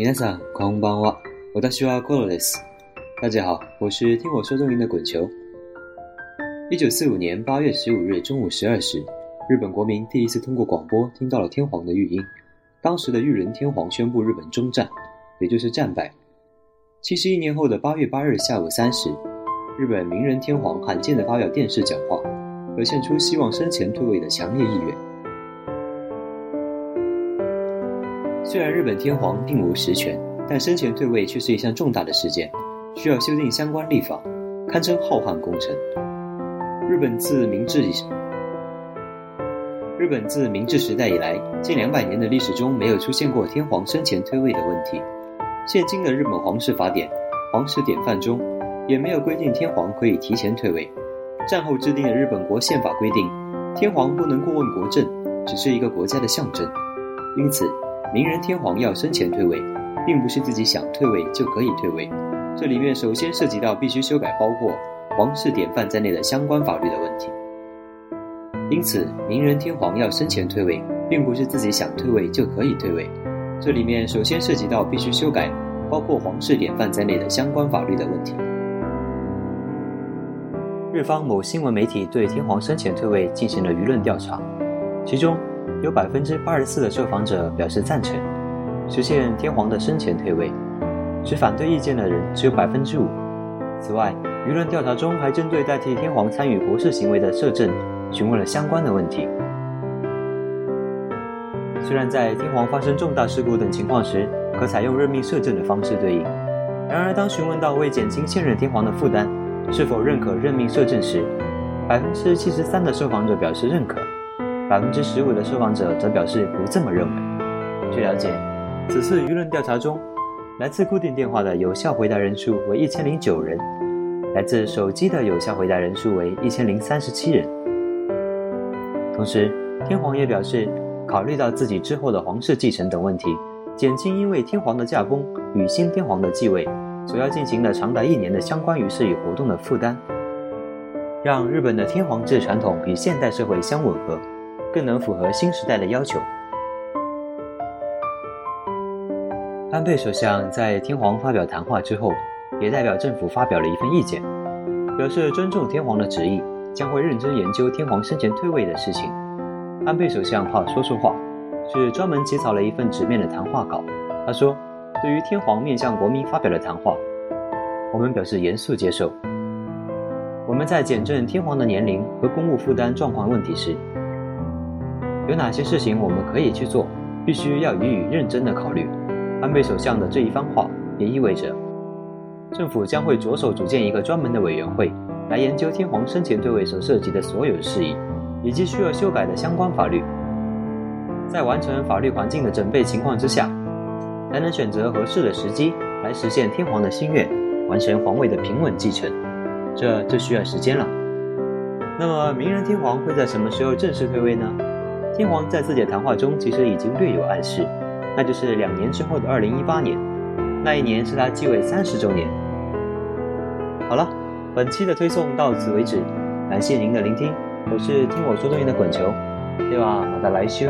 皆さんこんばんは。私はコロです。大家好，我是听我说中文的滚球。一九四五年八月十五日中午十二时，日本国民第一次通过广播听到了天皇的谕音。当时的裕仁天皇宣布日本终战，也就是战败。七十一年后的八月八日下午三时，日本明仁天皇罕见的发表电视讲话，表现出希望生前退位的强烈意愿。 虽然日本天皇并无实权，但生前退位却是一项重大的事件，需要修订相关立法，堪称浩瀚工程。日本自明治以日本自明治时代以来，近两百年的历史中没有出现过天皇生前退位的问题。现今的日本皇室法典、皇室典范中，也没有规定天皇可以提前退位。战后制定的日本国宪法规定，天皇不能过问国政，只是一个国家的象征。因此。明仁天皇要生前退位，并不是自己想退位就可以退位。这里面首先涉及到必须修改包括皇室典范在内的相关法律的问题。因此，明仁天皇要生前退位，并不是自己想退位就可以退位。这里面首先涉及到必须修改包括皇室典范在内的相关法律的问题。日方某新闻媒体对天皇生前退位进行了舆论调查，其中。有百分之八十四的受访者表示赞成实现天皇的生前退位，持反对意见的人只有百分之五。此外，舆论调查中还针对代替天皇参与国事行为的摄政询问了相关的问题。虽然在天皇发生重大事故等情况时，可采用任命摄政的方式对应，然而当询问到为减轻现任天皇的负担，是否认可任命摄政时，百分之七十三的受访者表示认可。百分之十五的受访者则表示不这么认为。据了解，此次舆论调查中，来自固定电话的有效回答人数为一千零九人，来自手机的有效回答人数为一千零三十七人。同时，天皇也表示，考虑到自己之后的皇室继承等问题，减轻因为天皇的驾崩与新天皇的继位所要进行的长达一年的相关于事与活动的负担，让日本的天皇制传统与现代社会相吻合。更能符合新时代的要求。安倍首相在天皇发表谈话之后，也代表政府发表了一份意见，表示尊重天皇的旨意，将会认真研究天皇生前退位的事情。安倍首相怕说错话，是专门起草了一份纸面的谈话稿。他说：“对于天皇面向国民发表的谈话，我们表示严肃接受。我们在检证天皇的年龄和公务负担状况问题时。”有哪些事情我们可以去做？必须要予以认真的考虑。安倍首相的这一番话也意味着，政府将会着手组建一个专门的委员会，来研究天皇生前退位所涉及的所有事宜，以及需要修改的相关法律。在完成法律环境的准备情况之下，才能选择合适的时机来实现天皇的心愿，完成皇位的平稳继承。这就需要时间了。那么，明仁天皇会在什么时候正式退位呢？天皇在自己的谈话中其实已经略有暗示，那就是两年之后的二零一八年，那一年是他继位三十周年。好了，本期的推送到此为止，感谢您的聆听，我是听我说中文的滚球，对吧？好的来修。